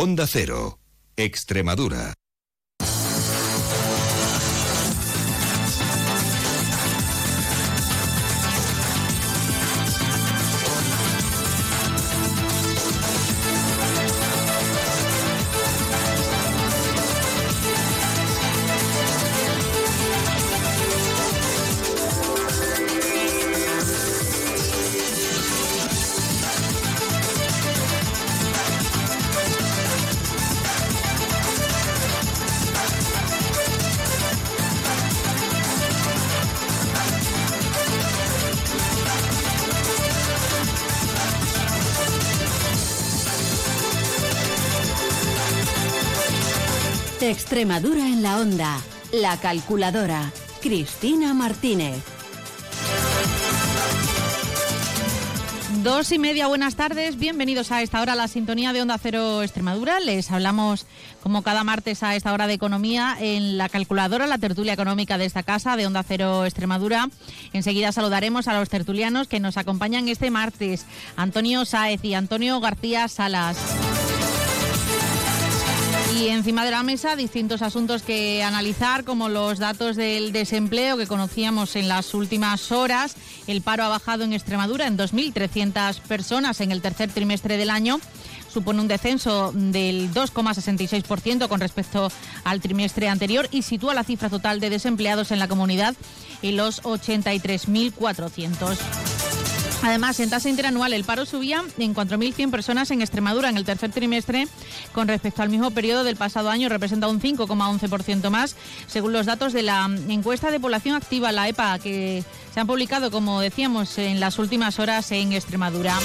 Onda Cero, Extremadura. Extremadura en la onda. La calculadora. Cristina Martínez. Dos y media, buenas tardes. Bienvenidos a esta hora a la sintonía de Onda Cero Extremadura. Les hablamos, como cada martes, a esta hora de economía en la calculadora, la tertulia económica de esta casa de Onda Cero Extremadura. Enseguida saludaremos a los tertulianos que nos acompañan este martes, Antonio Sáez y Antonio García Salas. Y encima de la mesa distintos asuntos que analizar, como los datos del desempleo que conocíamos en las últimas horas. El paro ha bajado en Extremadura en 2.300 personas en el tercer trimestre del año. Supone un descenso del 2,66% con respecto al trimestre anterior y sitúa la cifra total de desempleados en la comunidad en los 83.400. Además, en tasa interanual el paro subía en 4.100 personas en Extremadura en el tercer trimestre con respecto al mismo periodo del pasado año, representa un 5,11% más, según los datos de la encuesta de población activa, la EPA, que se han publicado, como decíamos, en las últimas horas en Extremadura.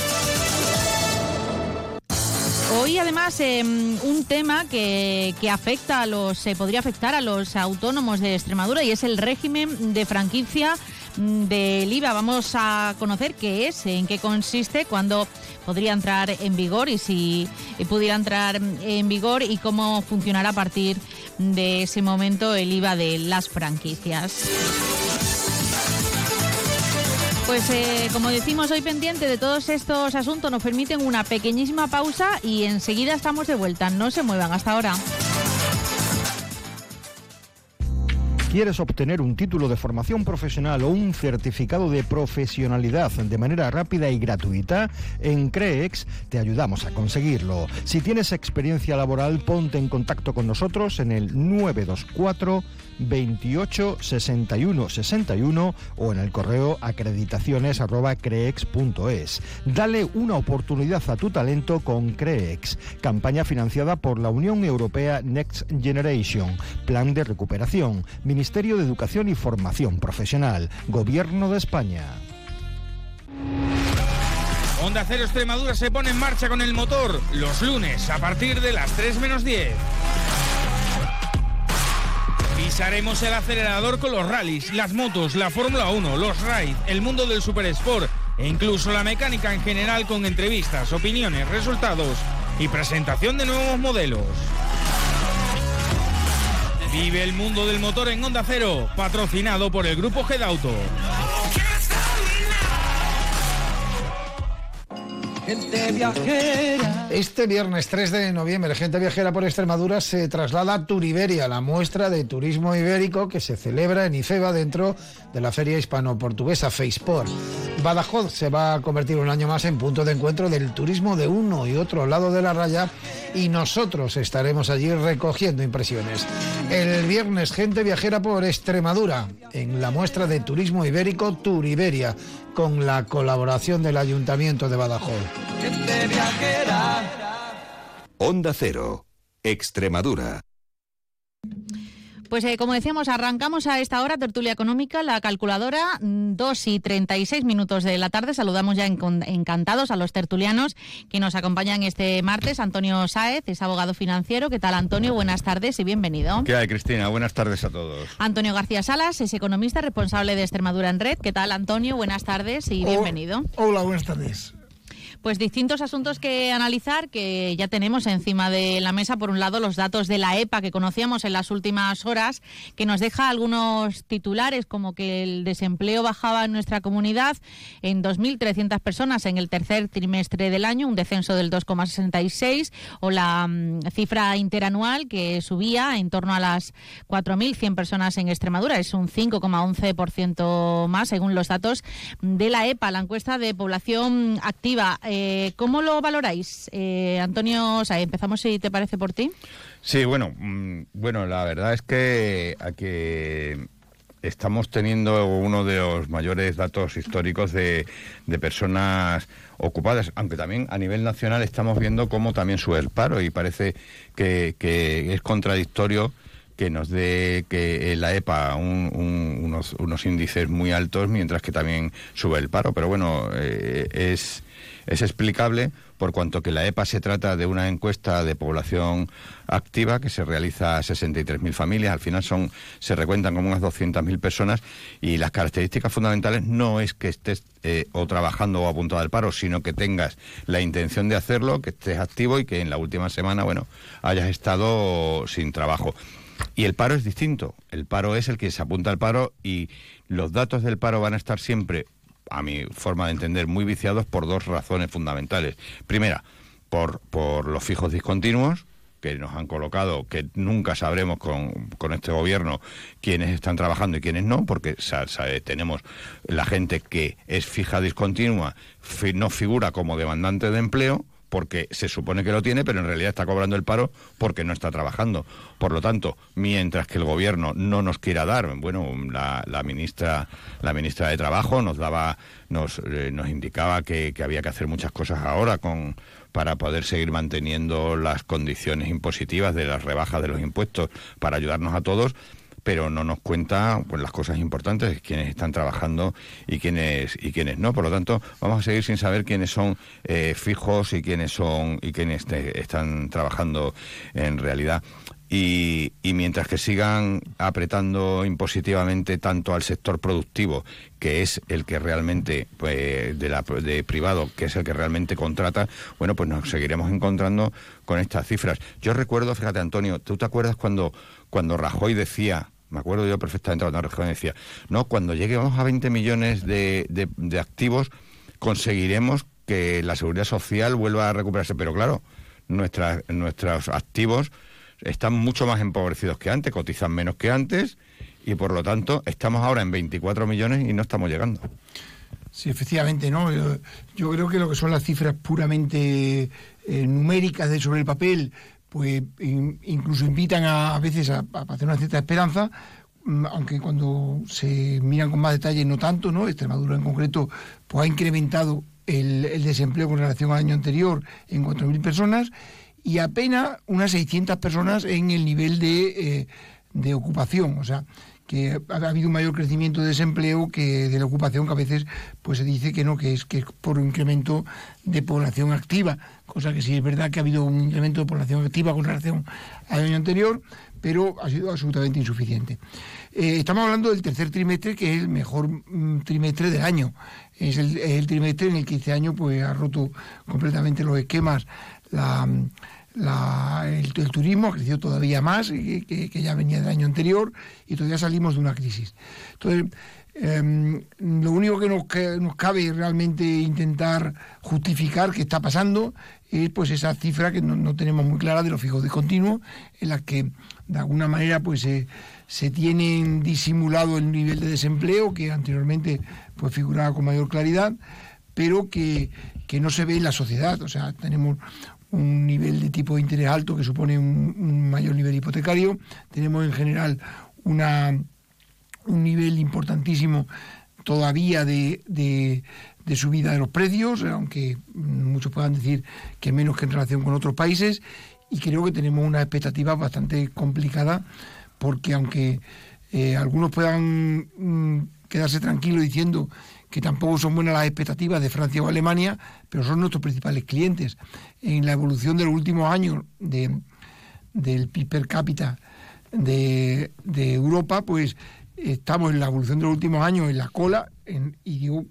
Hoy además em, un tema que, afecta a los, se podría afectar a los autónomos de Extremadura y es el régimen de franquicia del IVA. Vamos a conocer qué es, en qué consiste, cuándo podría entrar en vigor y si pudiera entrar en vigor y cómo funcionará a partir de ese momento el IVA de las franquicias. Pues eh, como decimos hoy pendiente de todos estos asuntos, nos permiten una pequeñísima pausa y enseguida estamos de vuelta. No se muevan hasta ahora. ¿Quieres obtener un título de formación profesional o un certificado de profesionalidad de manera rápida y gratuita? En CREEX te ayudamos a conseguirlo. Si tienes experiencia laboral, ponte en contacto con nosotros en el 924 28 61 61 o en el correo acreditaciones creex.es. Dale una oportunidad a tu talento con Creex, campaña financiada por la Unión Europea Next Generation, Plan de Recuperación, Ministerio de Educación y Formación Profesional, Gobierno de España. Onda Cero Extremadura se pone en marcha con el motor los lunes a partir de las 3 menos 10. Pisaremos el acelerador con los rallies, las motos, la Fórmula 1, los rides, el mundo del super sport e incluso la mecánica en general con entrevistas, opiniones, resultados y presentación de nuevos modelos. Vive el mundo del motor en Onda Cero, patrocinado por el grupo Gedauto. Gente viajera. Este viernes 3 de noviembre, Gente Viajera por Extremadura se traslada a Turiberia, la muestra de turismo ibérico que se celebra en Ifeba dentro de la Feria Hispano-Portuguesa FacePort. Badajoz se va a convertir un año más en punto de encuentro del turismo de uno y otro lado de la raya y nosotros estaremos allí recogiendo impresiones. El viernes, Gente Viajera por Extremadura, en la muestra de turismo ibérico Turiberia con la colaboración del Ayuntamiento de Badajoz. Onda Cero, Extremadura. Pues eh, como decíamos, arrancamos a esta hora tertulia económica, la calculadora, 2 y 36 minutos de la tarde. Saludamos ya encantados a los tertulianos que nos acompañan este martes. Antonio Sáez es abogado financiero. ¿Qué tal, Antonio? Buenas tardes y bienvenido. ¿Qué hay, Cristina? Buenas tardes a todos. Antonio García Salas es economista responsable de Extremadura en Red. ¿Qué tal, Antonio? Buenas tardes y bienvenido. Hola, buenas tardes. Pues distintos asuntos que analizar que ya tenemos encima de la mesa. Por un lado, los datos de la EPA que conocíamos en las últimas horas, que nos deja algunos titulares como que el desempleo bajaba en nuestra comunidad en 2.300 personas en el tercer trimestre del año, un descenso del 2,66, o la mm, cifra interanual que subía en torno a las 4.100 personas en Extremadura. Es un 5,11% más según los datos de la EPA, la encuesta de población activa. ¿Cómo lo valoráis, eh, Antonio? O empezamos si te parece por ti. Sí, bueno, mm, bueno, la verdad es que aquí estamos teniendo uno de los mayores datos históricos de, personas ocupadas, aunque también a nivel nacional estamos viendo cómo también sube el paro y parece que, es contradictorio que nos dé que la EPA unos, unos, índices muy altos mientras que también sube el paro. Pero bueno, eh, es es explicable por cuanto que la EPA se trata de una encuesta de población activa que se realiza a 63.000 familias, al final son se recuentan como unas 200.000 personas y las características fundamentales no es que estés eh, o trabajando o apuntado al paro, sino que tengas la intención de hacerlo, que estés activo y que en la última semana, bueno, hayas estado sin trabajo. Y el paro es distinto. El paro es el que se apunta al paro y los datos del paro van a estar siempre a mi forma de entender, muy viciados por dos razones fundamentales. Primera, por, por los fijos discontinuos, que nos han colocado, que nunca sabremos con, con, este gobierno quiénes están trabajando y quiénes no, porque tenemos la gente que es fija discontinua, no figura como demandante de empleo, porque se supone que lo tiene, pero en realidad está cobrando el paro porque no está trabajando. Por lo tanto, mientras que el gobierno no nos quiera dar, bueno, la, ministra, la ministra de Trabajo nos daba, nos, eh, nos indicaba que, que había que hacer muchas cosas ahora con para poder seguir manteniendo las condiciones impositivas de las rebajas de los impuestos para ayudarnos a todos pero no nos cuenta pues las cosas importantes, quiénes están trabajando y quiénes y quiénes no. Por lo tanto, vamos a seguir sin saber quiénes son eh, fijos y quiénes son y quiénes están trabajando en realidad. Y, y, mientras que sigan apretando impositivamente tanto al sector productivo, que es el que realmente, pues, de, la, de privado, que es el que realmente contrata, bueno, pues nos seguiremos encontrando con estas cifras. Yo recuerdo, fíjate Antonio, ¿tú te acuerdas cuando, cuando Rajoy decía me acuerdo yo perfectamente cuando Rajoy decía, no, cuando lleguemos a 20 millones de, de, activos, conseguiremos que la seguridad social vuelva a recuperarse. Pero claro, nuestros activos están mucho más empobrecidos que antes, cotizan menos que antes y por lo tanto estamos ahora en 24 millones y no estamos llegando. Sí, efectivamente, ¿no? Yo, creo que lo que son las cifras puramente eh, numéricas de sobre el papel pues incluso invitan a, veces a, hacer una cierta esperanza, mm, aunque cuando se miran con más detalle no tanto, ¿no? Extremadura en concreto pues ha incrementado el, desempleo con relación al año anterior en 4.000 personas y apenas unas 600 personas en el nivel de, eh, de ocupación, o sea, que ha habido un mayor crecimiento de desempleo que de la ocupación, que a veces pues se dice que no, que es que por un incremento de población activa, cosa que sí es verdad que ha habido un incremento de población activa con relación al año anterior, pero ha sido absolutamente insuficiente. Eh, estamos hablando del tercer trimestre, que es el mejor mm, trimestre del año. Es el, es el, trimestre en el que este año pues, ha roto completamente los esquemas. El, turismo ha crecido todavía más que, ya venía del año anterior y todavía salimos de una crisis. Entonces, em, lo único que nos, cabe realmente intentar justificar qué está pasando es pues esa cifra que no, tenemos muy clara de los fijos discontinuos, en la que de alguna manera pues se tienen disimulado el nivel de desempleo que anteriormente pues figuraba con mayor claridad, pero que, que no se ve en la sociedad. O sea, tenemos un nivel de tipo de interés alto que supone un, mayor nivel hipotecario. Tenemos en general una, un nivel importantísimo todavía de, de, subida de los precios, aunque muchos puedan decir que menos que en relación con otros países. Y creo que tenemos una expectativa bastante complicada porque aunque eh, algunos puedan mm, quedarse tranquilos diciendo que tampoco son buenas las expectativas de Francia o Alemania, pero son nuestros principales clientes. En la evolución de los últimos años de, del PIB per cápita de, Europa, pues estamos en la evolución de los últimos años en la cola, y digo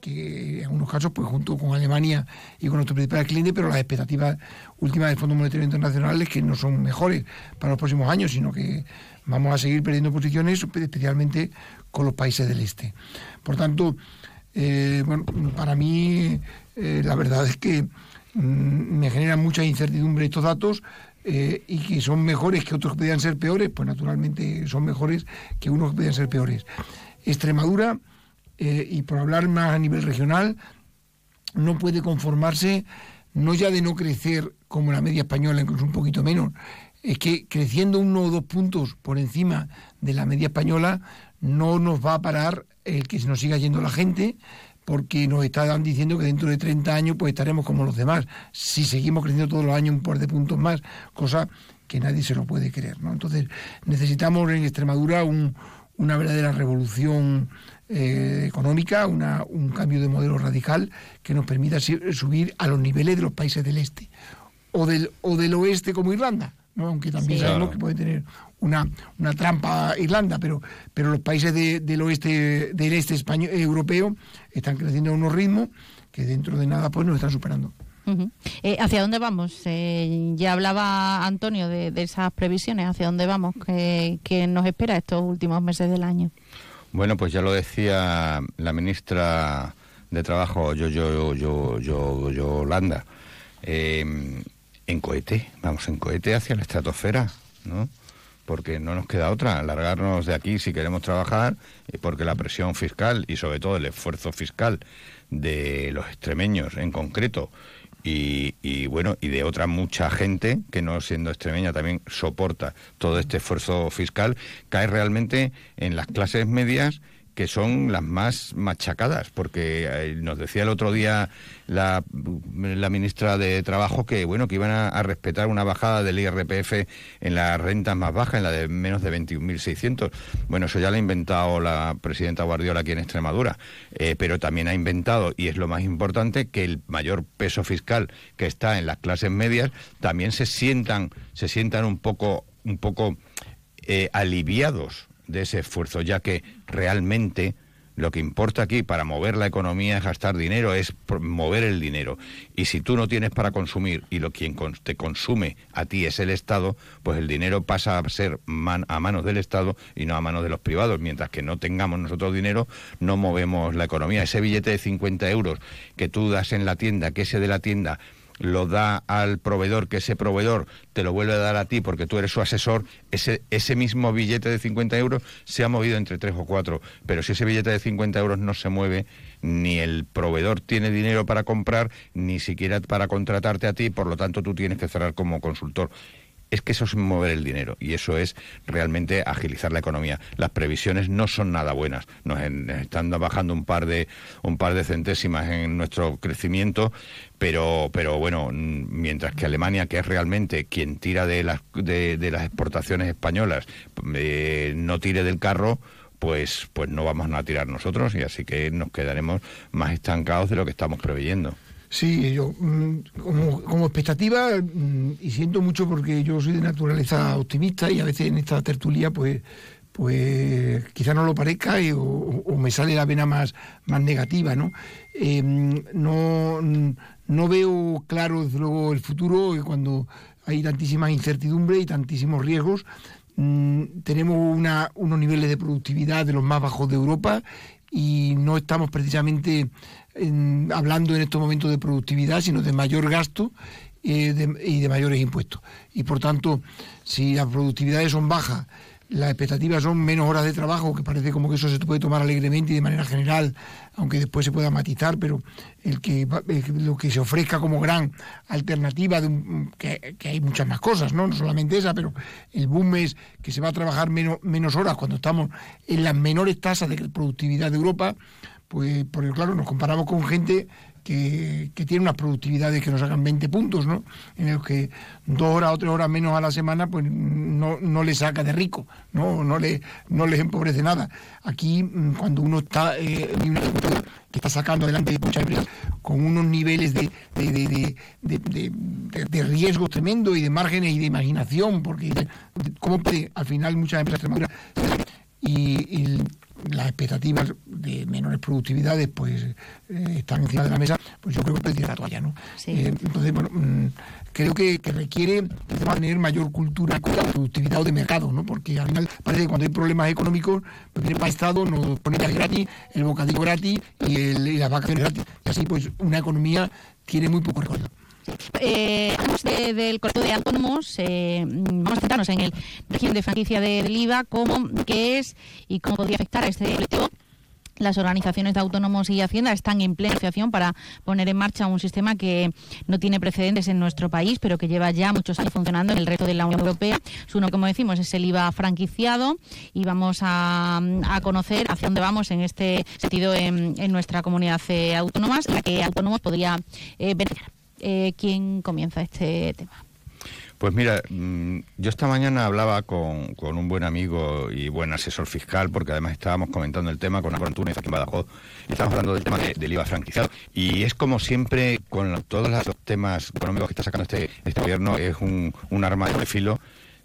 que en algunos casos, pues junto con Alemania y con nuestros principales clientes, pero las expectativas últimas del Fondo Monetario Internacional es que no son mejores para los próximos años, sino que vamos a seguir perdiendo posiciones, especialmente con los países del este. Por tanto, eh, bueno, para mí eh, la verdad es que mm, me generan mucha incertidumbre estos datos. Eh, y que son mejores que otros que podían ser peores, pues naturalmente son mejores que unos que podían ser peores. Extremadura, y por hablar más a nivel regional, no puede conformarse no ya de no crecer como la media española, incluso un poquito menos, es que creciendo uno o dos puntos por encima de la media española no nos va a parar el que se nos siga yendo la gente, porque nos están diciendo que dentro de 30 años pues estaremos como los demás, si seguimos creciendo todos los años un par de puntos más, cosa que nadie se lo puede creer. ¿no? Entonces necesitamos en Extremadura una verdadera revolución eh, económica, una, un cambio de modelo radical que nos permita subir a los niveles de los países del este o del, o del oeste como Irlanda. ¿no? aunque también sabemos que puede tener una, una trampa Irlanda, pero, pero los países del oeste, del este español, europeo están creciendo a unos ritmos que dentro de nada pues nos están superando. Eh, ¿Hacia dónde vamos? Eh, ya hablaba Antonio de, esas previsiones. ¿Hacia dónde vamos? ¿Qué, ¿Qué, nos espera estos últimos meses del año? Bueno, pues ya lo decía la ministra de Trabajo, yo, yo, yo, yo, Yolanda. Eh, en cohete, vamos en cohete hacia la estratosfera, ¿no? Porque no nos queda otra, alargarnos de aquí si queremos trabajar, porque la presión fiscal y sobre todo el esfuerzo fiscal de los extremeños en concreto y, bueno, y de otra mucha gente que no siendo extremeña también soporta todo este esfuerzo fiscal, cae realmente en las clases medias que son las más machacadas, porque eh, nos decía el otro día la, ministra de Trabajo que bueno que iban a, respetar una bajada del IRPF en las rentas más bajas, en la de menos de 21.600. Bueno, eso ya lo ha inventado la presidenta Guardiola aquí en Extremadura, eh, pero también ha inventado, y es lo más importante, que el mayor peso fiscal que está en las clases medias también se sientan, se sientan un poco, un poco eh, aliviados de ese esfuerzo, ya que realmente lo que importa aquí para mover la economía es gastar dinero, es mover el dinero. Y si tú no tienes para consumir y lo quien te consume a ti es el Estado, pues el dinero pasa a ser a manos del Estado y no a manos de los privados. Mientras que no tengamos nosotros dinero, no movemos la economía. Ese billete de 50 euros que tú das en la tienda, que ese de la tienda lo da al proveedor, que ese proveedor te lo vuelve a dar a ti porque tú eres su asesor, ese, ese mismo billete de 50 euros se ha movido entre tres o cuatro. Pero si ese billete de 50 euros no se mueve, ni el proveedor tiene dinero para comprar, ni siquiera para contratarte a ti, por lo tanto tú tienes que cerrar como consultor es que eso es mover el dinero y eso es realmente agilizar la economía. Las previsiones no son nada buenas. Nos están bajando un par de un par de centésimas en nuestro crecimiento, pero pero bueno, mientras que Alemania, que es realmente quien tira de las de, las exportaciones españolas, eh, no tire del carro, pues pues no vamos a tirar nosotros y así que nos quedaremos más estancados de lo que estamos preveyendo. Sí, yo mm, como, expectativa, mm, y siento mucho porque yo soy de naturaleza optimista y a veces en esta tertulia pues pues quizá no lo parezca o, me sale la vena más, más negativa, ¿no? Em, no, no veo claro desde luego el futuro cuando hay tantísima incertidumbre y tantísimos riesgos. Mm, tenemos una, unos niveles de productividad de los más bajos de Europa y no estamos precisamente hablando en estos momentos de productividad, sino de mayor gasto eh, y de mayores impuestos. Y por tanto, si las productividades son bajas, las expectativas son menos horas de trabajo, que parece como que eso se puede tomar alegremente y de manera general, aunque después se pueda matizar, pero que lo que se ofrezca como gran alternativa, de que, hay muchas más cosas, ¿no? no solamente esa, pero el boom es que se va a trabajar menos, menos horas cuando estamos en las menores tasas de productividad de Europa, pues porque claro, nos comparamos con gente que, tiene unas productividades que nos hagan 20 puntos, ¿no? En los que dos horas o tres horas menos a la semana, pues no, no le saca de rico, ¿no? No le, no les empobrece nada. Aquí, mm, cuando uno está eh, que está sacando adelante muchas empresas con unos niveles de, de, de, de, riesgo tremendo y de márgenes y de imaginación, porque como al final muchas empresas y, y las expectativas de menores productividades pues eh, están encima de la mesa, pues yo creo que tirar la toalla, ¿no? Eh, entonces, bueno, mm, creo que, requiere tener mayor cultura de productividad o de mercado, ¿no? Porque al final parece que cuando hay problemas económicos, pues viene para Estado, nos pone ya gratis, el bocadillo gratis y, el, y las vacaciones gratis. Y así pues una economía tiene muy poco recorrido. Eh, del colectivo de autónomos, eh, vamos a centrarnos en el régimen de franquicia del IVA, cómo, qué es y cómo podría afectar a este colectivo. Las organizaciones de autónomos y Hacienda están en plena negociación para poner en marcha un sistema que no tiene precedentes en nuestro país, pero que lleva ya muchos años funcionando en el resto de la Unión Europea. Su nombre, como decimos, es el IVA franquiciado y vamos a, conocer hacia dónde vamos en este sentido en, nuestra comunidad eh, autónoma, la que autónomos podría eh, beneficiar eh, quién comienza este tema. Pues mira, mm, yo esta mañana hablaba con, un buen amigo y buen asesor fiscal, porque además estábamos comentando el tema con Álvaro Túnez aquí en y estábamos hablando del tema del IVA franquiciado. Y es como siempre, con todos los temas económicos que está sacando este, este gobierno, es un, un arma de filo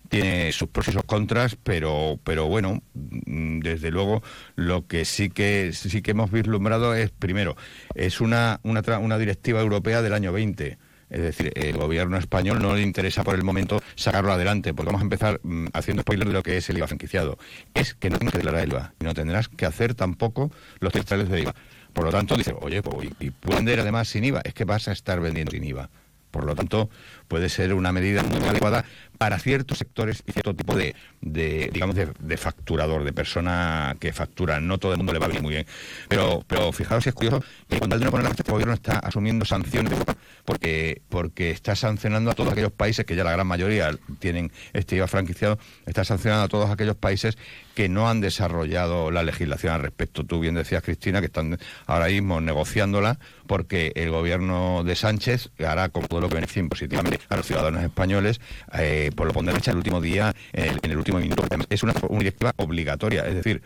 tiene sus pros y sus contras, pero, pero bueno, mm, desde luego lo que sí que sí que hemos vislumbrado es primero es una una, una directiva europea del año 20. Es decir, el gobierno español no le interesa por el momento sacarlo adelante, porque vamos a empezar mm, haciendo spoiler de lo que es el IVA franquiciado. Es que no tienes que declarar el IVA y no tendrás que hacer tampoco los textiles de IVA. Por lo tanto, dice, oye, pues, y, y vender además sin IVA, es que vas a estar vendiendo sin IVA. Por lo tanto, puede ser una medida muy adecuada para ciertos sectores y cierto tipo de, digamos, de, facturador, de persona que factura. No todo el mundo le va venir muy bien. Pero, pero fijaros si es curioso que tal de no poner este gobierno está asumiendo sanciones porque, porque está sancionando a todos aquellos países que ya la gran mayoría tienen este IVA franquiciado, está sancionando a todos aquellos países que no han desarrollado la legislación al respecto. Tú bien decías, Cristina, que están ahora mismo negociándola porque el gobierno de Sánchez hará con todo lo que beneficie positivamente a los ciudadanos españoles, eh, por lo pondrá hecha el último día, en el, último minuto. Es una, una obligatoria, es decir,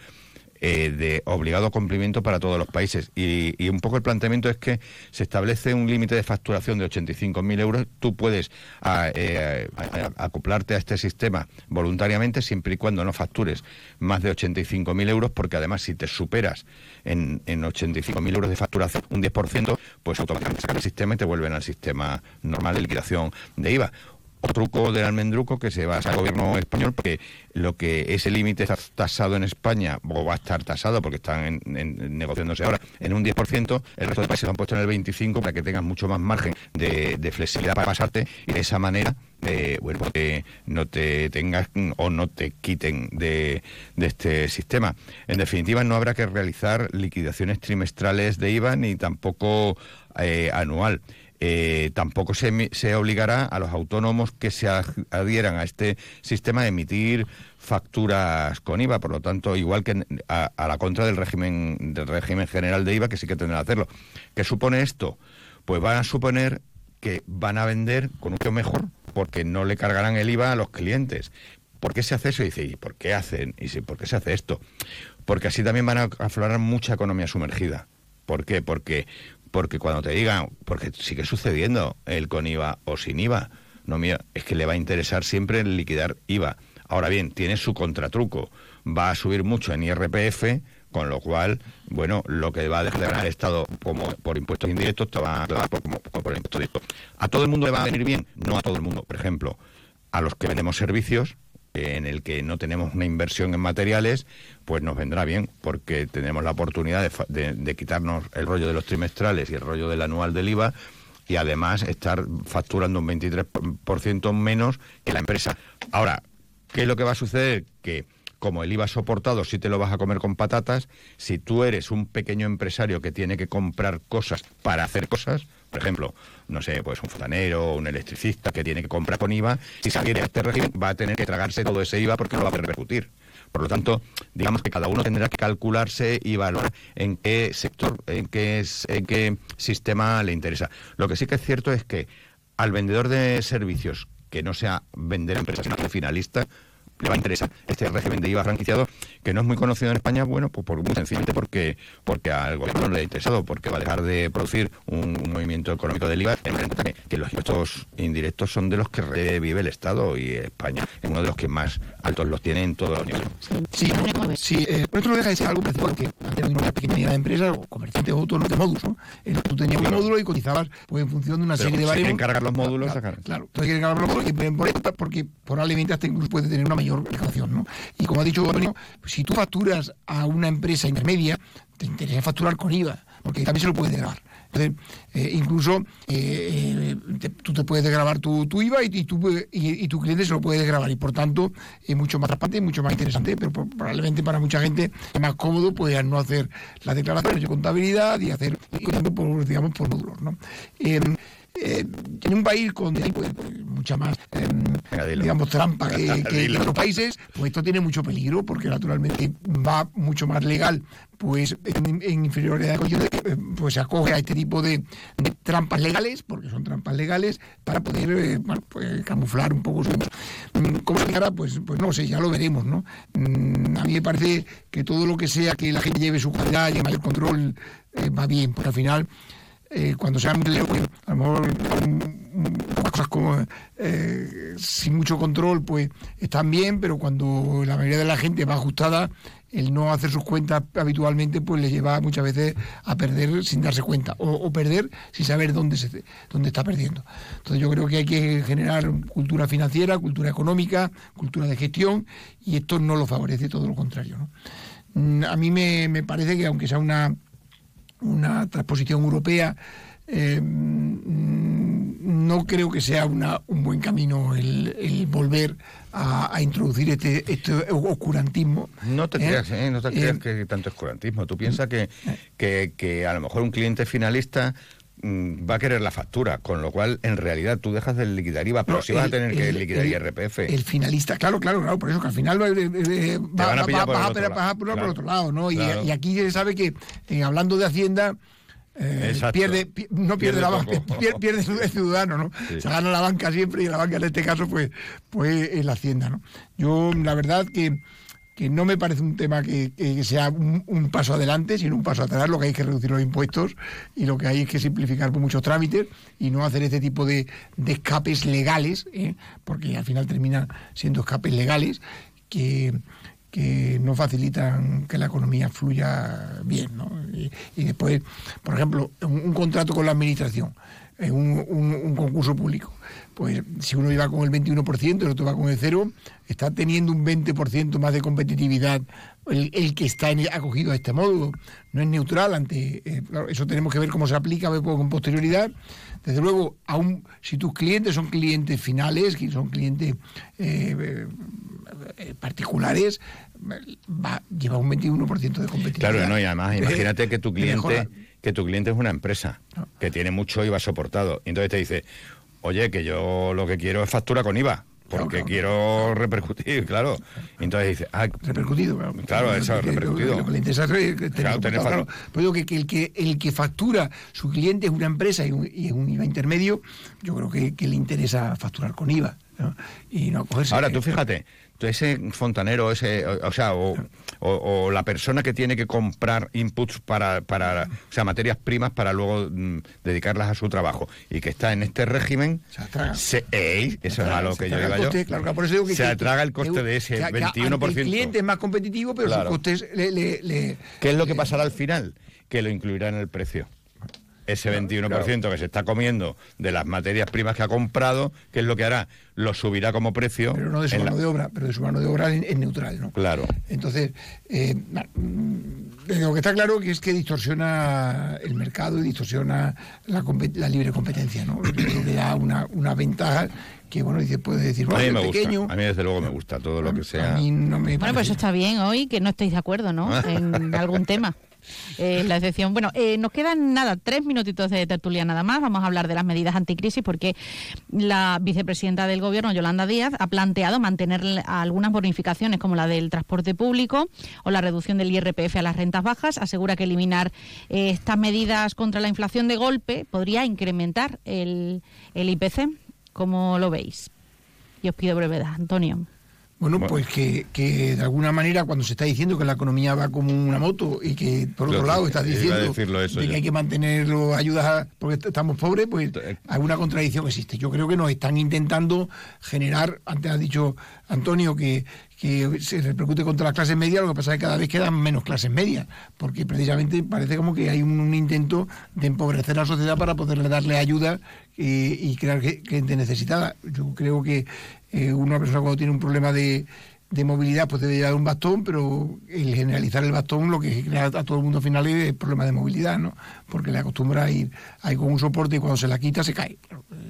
eh, de obligado cumplimiento para todos los países. Y, un poco el planteamiento es que se establece un límite de facturación de 85.000 euros. Tú puedes eh, acoplarte a este sistema voluntariamente siempre y cuando no factures más de 85.000 euros, porque además si te superas en, en 85.000 euros de facturación un 10%, pues automáticamente el sistema y te vuelven al sistema normal de liquidación de IVA truco del almendruco que se basa al gobierno español porque lo que ese límite está tasado en España o va a estar tasado porque están negociándose ahora en un 10%, el resto de países lo han puesto en el 25% para que tengas mucho más margen de, flexibilidad para pasarte y de esa manera eh, bueno, que no te tengas o no te quiten de, este sistema. En definitiva, no habrá que realizar liquidaciones trimestrales de IVA ni tampoco eh, anual. Eh, tampoco se, obligará a los autónomos que se adhieran a este sistema a emitir facturas con IVA, por lo tanto, igual que a, la contra del régimen del régimen general de IVA, que sí que tendrán que hacerlo. ¿Qué supone esto? Pues van a suponer que van a vender con un precio mejor porque no le cargarán el IVA a los clientes. ¿Por qué se hace eso? Y dice, ¿y por qué hacen? ¿Y por qué se hace esto? Porque así también van a aflorar mucha economía sumergida. ¿Por qué? Porque porque cuando te digan, porque sigue sucediendo el con IVA o sin IVA, no mira, es que le va a interesar siempre liquidar IVA. Ahora bien, tiene su contratruco, va a subir mucho en IRPF, con lo cual, bueno, lo que va a dejar el Estado como por impuestos indirectos te va a como, por impuestos directos. ¿A todo el mundo le va a venir bien? No a todo el mundo. Por ejemplo, a los que vendemos servicios, en el que no tenemos una inversión en materiales, pues nos vendrá bien, porque tenemos la oportunidad de, quitarnos el rollo de los trimestrales y el rollo del anual del IVA y además estar facturando un 23% menos que la empresa. Ahora, ¿qué es lo que va a suceder? Que como el IVA soportado si te lo vas a comer con patatas, si tú eres un pequeño empresario que tiene que comprar cosas para hacer cosas, por ejemplo, no sé, pues un fontanero, un electricista que tiene que comprar con IVA, si saliera a este régimen va a tener que tragarse todo ese IVA porque no va a repercutir. Por lo tanto, digamos que cada uno tendrá que calcularse y valorar en qué sector, en qué, en qué sistema le interesa. Lo que sí que es cierto es que al vendedor de servicios que no sea vender empresas, sino finalista, le va a interesar este régimen de IVA franquiciado, que no es muy conocido en España, bueno, pues por, muy sencillamente porque, porque al gobierno no le ha interesado, porque va a dejar de producir un, movimiento económico del IVA, que los impuestos indirectos son de los que vive el Estado y España es uno de los que más altos los tiene en todos los niveles. Sí, sí eh, esto no deja de ser algo parecido porque antes una pequeña de empresa o comerciantes autónomos de módulos, ¿no? Eh, tú tenías un módulo y cotizabas pues, en función de una serie de variables. encargar los módulos, claro, claro, tú que encargar los módulos y por, porque probablemente hasta incluso puede tener una mayor ¿no? Y como ha dicho Antonio, si tú facturas a una empresa intermedia, te interesa facturar con IVA, porque también se lo puede grabar. Entonces, eh, incluso eh, eh, tú te puedes grabar tu, tu IVA y, tu, y, cliente se lo puede grabar y por tanto es mucho más transparente mucho más interesante, pero probablemente para mucha gente es más cómodo pues no hacer las declaraciones de contabilidad y hacer, por, digamos, por módulos. ¿no? Eh, en un país con pues, mucha más eh, digamos trampa que, en otros países, pues esto tiene mucho peligro porque naturalmente va mucho más legal pues en, en inferioridad de eh, pues se acoge a este tipo de, trampas legales, porque son trampas legales, para poder pues, camuflar un poco su... ¿Cómo se hará? Pues, pues no sé, ya lo veremos, ¿no? Mm, a mí me parece que todo lo que sea que la gente lleve su calidad y el control va bien, porque al final eh, cuando se han a lo mejor cosas como eh, sin mucho control, pues están bien, pero cuando la mayoría de la gente va ajustada, el no hacer sus cuentas habitualmente, pues le lleva muchas veces a perder sin darse cuenta, o, perder sin saber dónde, se, dónde está perdiendo. Entonces yo creo que hay que generar cultura financiera, cultura económica, cultura de gestión, y esto no lo favorece, todo lo contrario. Mm, a mí me parece que aunque sea una una transposición europea, eh, no creo que sea una, un buen camino el, volver a, introducir este, este oscurantismo. No te ¿eh? creas, ¿eh? no te creas que tanto oscurantismo. Tú piensas que, que, que a lo mejor un cliente finalista va a querer la factura, con lo cual en realidad tú dejas de liquidar IVA, pero si vas a tener que liquidar IRPF. El finalista, claro, claro, claro, por eso que al final va, a pasar por, otro lado, ¿no? Y, aquí se sabe que, hablando de Hacienda, eh, pierde, no pierde, la banca, pierde, el ciudadano, ¿no? Se gana la banca siempre y la banca en este caso pues, pues es la hacienda, ¿no? Yo la verdad que, no me parece un tema que, sea un, paso adelante, sino un paso atrás, lo que hay que reducir los impuestos y lo que hay es que simplificar muchos trámites y no hacer este tipo de, escapes legales, ¿eh? porque al final terminan siendo escapes legales que que no facilitan que la economía fluya bien. ¿no? Y, después, por ejemplo, un, contrato con la administración, un, un, concurso público, pues si uno iba con el 21% y el otro va con el cero, está teniendo un 20% más de competitividad el, que está acogido a este módulo. No es neutral ante... Eh, eso tenemos que ver cómo se aplica con posterioridad. Desde luego, aún si tus clientes son clientes finales, que son clientes eh, eh, particulares, va, lleva un 21% de competitividad. Claro, no, y además imagínate que tu cliente que tu cliente es una empresa que tiene mucho IVA soportado. Y entonces te dice, oye, que yo lo que quiero es factura con IVA porque quiero repercutir, claro. Y entonces dice, ah, repercutido, claro. Claro, eso es repercutido. Lo, que le interesa es tener claro, Pues digo que, el que el que factura su cliente es una empresa y un, y un IVA intermedio, yo creo que, que le interesa facturar con IVA. Y no cogerse. Ahora, tú fíjate, ese fontanero, ese, o, sea, o, la persona que tiene que comprar inputs para, para o sea, materias primas para luego mm, dedicarlas a su trabajo y que está en este régimen, se, eso es a lo que yo digo yo, claro, por eso digo que, se atraga el coste de ese 21%. el cliente es más competitivo, pero sus costes le, ¿Qué es lo que pasará al final? Que lo incluirá en el precio ese 21% que se está comiendo de las materias primas que ha comprado, ¿qué es lo que hará? Lo subirá como precio. Pero no de su mano de obra, pero de su mano de obra es, neutral, ¿no? Claro. Entonces, eh, mm, lo que está claro que es que distorsiona el mercado y distorsiona la, libre competencia, ¿no? Yo creo que da una, una ventaja que bueno, dice, puede decir, a mí me pequeño. Gusta. A mí desde luego me gusta todo lo que sea. bueno, pues eso está bien hoy, que no estéis de acuerdo, ¿no? en algún tema. Eh, la excepción. Bueno, eh, nos quedan nada, tres minutitos de tertulia nada más. Vamos a hablar de las medidas anticrisis porque la vicepresidenta del Gobierno, Yolanda Díaz, ha planteado mantener algunas bonificaciones como la del transporte público o la reducción del IRPF a las rentas bajas. Asegura que eliminar eh, estas medidas contra la inflación de golpe podría incrementar el, el IPC. ¿Cómo lo veis? Y os pido brevedad, Antonio. Bueno, pues que, que, de alguna manera cuando se está diciendo que la economía va como una moto y que por otro lado está diciendo que hay que mantener las ayudas porque estamos pobres, pues eh, alguna contradicción existe. Yo creo que nos están intentando generar, antes ha dicho Antonio que, que se repercute contra las clases medias, lo que pasa es que cada vez quedan menos clases medias, porque precisamente parece como que hay un, intento de empobrecer a la sociedad para poderle darle ayuda y, crear gente necesitada. Yo creo que eh, una persona cuando tiene un problema de, de movilidad pues debe llevar un bastón, pero el generalizar el bastón lo que crea a todo el mundo al final es el problema de movilidad, ¿no? Porque le acostumbra a ir ahí con un soporte y cuando se la quita se cae.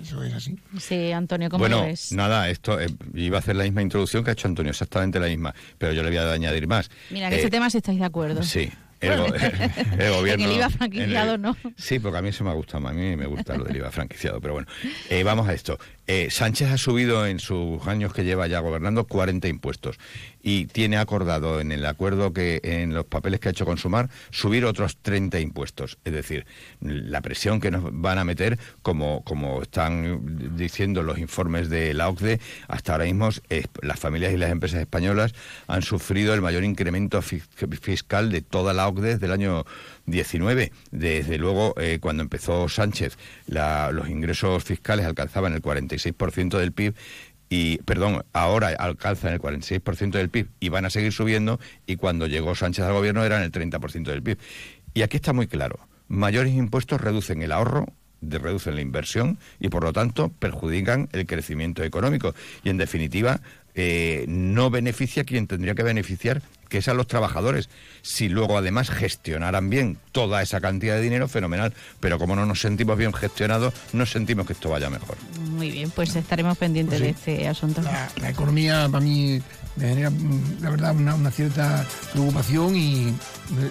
Eso es así. Sí, Antonio, ¿cómo bueno, lo ves? nada, esto eh, iba a hacer la misma introducción que ha hecho Antonio, exactamente la misma, pero yo le voy a añadir más. Mira, en ese tema sí estáis de acuerdo. Sí. El, gobierno. En el IVA franquiciado, ¿no? Sí, porque a mí eso me gusta A mí me gusta lo del IVA franquiciado. Pero bueno, eh, vamos a esto. Eh, Sánchez ha subido en sus años que lleva ya gobernando 40 impuestos y tiene acordado en el acuerdo que en los papeles que ha hecho consumar subir otros 30 impuestos. Es decir, la presión que nos van a meter, como, como están diciendo los informes de la OCDE, hasta ahora mismo las familias y las empresas españolas han sufrido el mayor incremento fiscal de toda la OCDE desde el año 19. Desde luego, eh, cuando empezó Sánchez, los ingresos fiscales alcanzaban el 46% del PIB y, perdón, ahora alcanzan el 46% del PIB y van a seguir subiendo y cuando llegó Sánchez al gobierno eran el 30% del PIB. Y aquí está muy claro, mayores impuestos reducen el ahorro, reducen la inversión y por lo tanto perjudican el crecimiento económico y en definitiva eh, no beneficia a quien tendría que beneficiar, que es a los trabajadores. Si luego además gestionaran bien toda esa cantidad de dinero, fenomenal. Pero como no nos sentimos bien gestionados, no sentimos que esto vaya mejor. Muy bien, pues estaremos pendientes de este asunto. La, economía para mí me genera, mm, la verdad, una, cierta preocupación y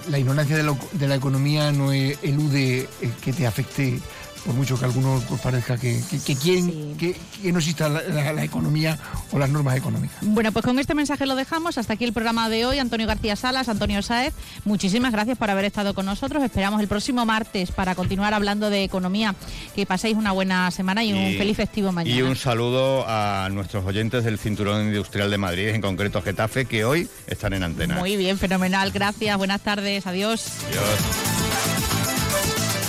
la ignorancia de, de la economía no elude que te afecte por mucho que a algunos pues, parezca que, que, quieren que, no exista la, economía o las normas económicas. Bueno, pues con este mensaje lo dejamos. Hasta aquí el programa de hoy. Antonio García Salas, Antonio Saez, muchísimas gracias por haber estado con nosotros. Esperamos el próximo martes para continuar hablando de economía. Que paséis una buena semana y, un feliz festivo mañana. Y un saludo a nuestros oyentes del Cinturón Industrial de Madrid, en concreto Getafe, que hoy están en antena. Muy bien, fenomenal. Gracias. Buenas tardes. Adiós. Adiós.